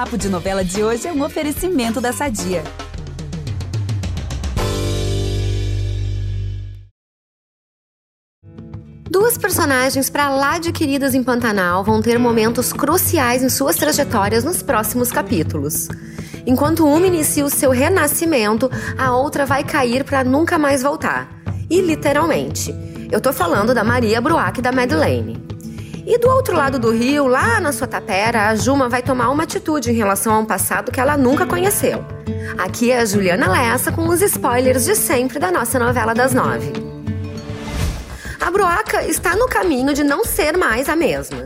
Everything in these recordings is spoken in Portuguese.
Papo de Novela de hoje é um oferecimento da Sadia. Duas personagens para lá de queridas em Pantanal vão ter momentos cruciais em suas trajetórias nos próximos capítulos. Enquanto uma inicia o seu renascimento, a outra vai cair para nunca mais voltar. E literalmente. Eu tô falando da Maria Bruac e da Madeleine. E do outro lado do rio, lá na sua tapera, a Juma vai tomar uma atitude em relação a um passado que ela nunca conheceu. Aqui é a Juliana Lessa com os spoilers de sempre da nossa novela das nove. A Broaca está no caminho de não ser mais a mesma.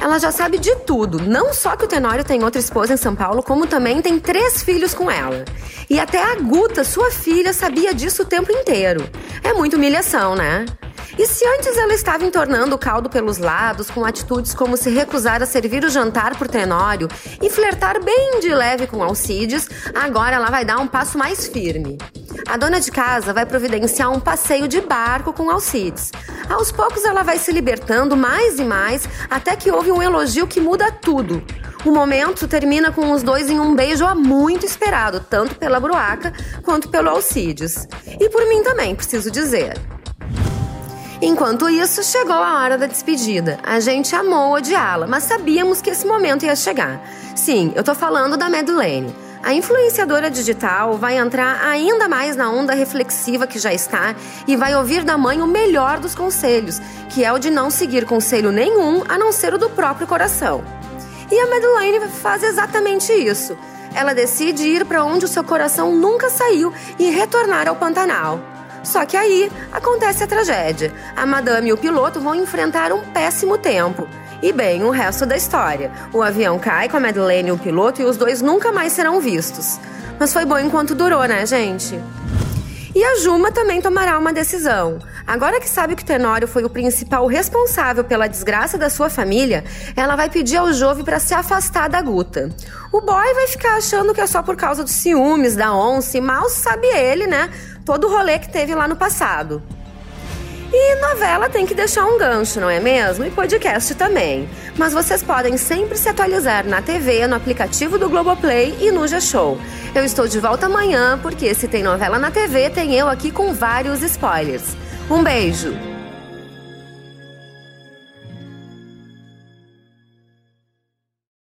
Ela já sabe de tudo, não só que o Tenório tem outra esposa em São Paulo, como também tem três filhos com ela. E até a Guta, sua filha, sabia disso o tempo inteiro. É muita humilhação, né? E se antes ela estava entornando o caldo pelos lados, com atitudes como se recusar a servir o jantar por Tenório e flertar bem de leve com Alcides, agora ela vai dar um passo mais firme. A dona de casa vai providenciar um passeio de barco com Alcides. Aos poucos ela vai se libertando mais e mais, até que houve um elogio que muda tudo. O momento termina com os dois em um beijo há muito esperado, tanto pela Bruaca quanto pelo Alcides. E por mim também, preciso dizer. Enquanto isso, chegou a hora da despedida. A gente amou odiá-la, mas sabíamos que esse momento ia chegar. Sim, eu tô falando da Madeleine. A influenciadora digital vai entrar ainda mais na onda reflexiva que já está e vai ouvir da mãe o melhor dos conselhos, que é o de não seguir conselho nenhum a não ser o do próprio coração. E a Madeleine faz exatamente isso. Ela decide ir para onde o seu coração nunca saiu e retornar ao Pantanal. Só que aí acontece a tragédia. A madame e o piloto vão enfrentar um péssimo tempo. E bem, o resto da história. O avião cai com a Madeleine e o piloto e os dois nunca mais serão vistos. Mas foi bom enquanto durou, né, gente? E a Juma também tomará uma decisão. Agora que sabe que o Tenório foi o principal responsável pela desgraça da sua família, ela vai pedir ao Jove para se afastar da Guta. O boy vai ficar achando que é só por causa dos ciúmes, da onça, e mal sabe ele, né? Todo o rolê que teve lá no passado. E novela tem que deixar um gancho, não é mesmo? E podcast também. Mas vocês podem sempre se atualizar na TV, no aplicativo do Globoplay e no G-Show. Eu estou de volta amanhã, porque se tem novela na TV, tem eu aqui com vários spoilers. Um beijo!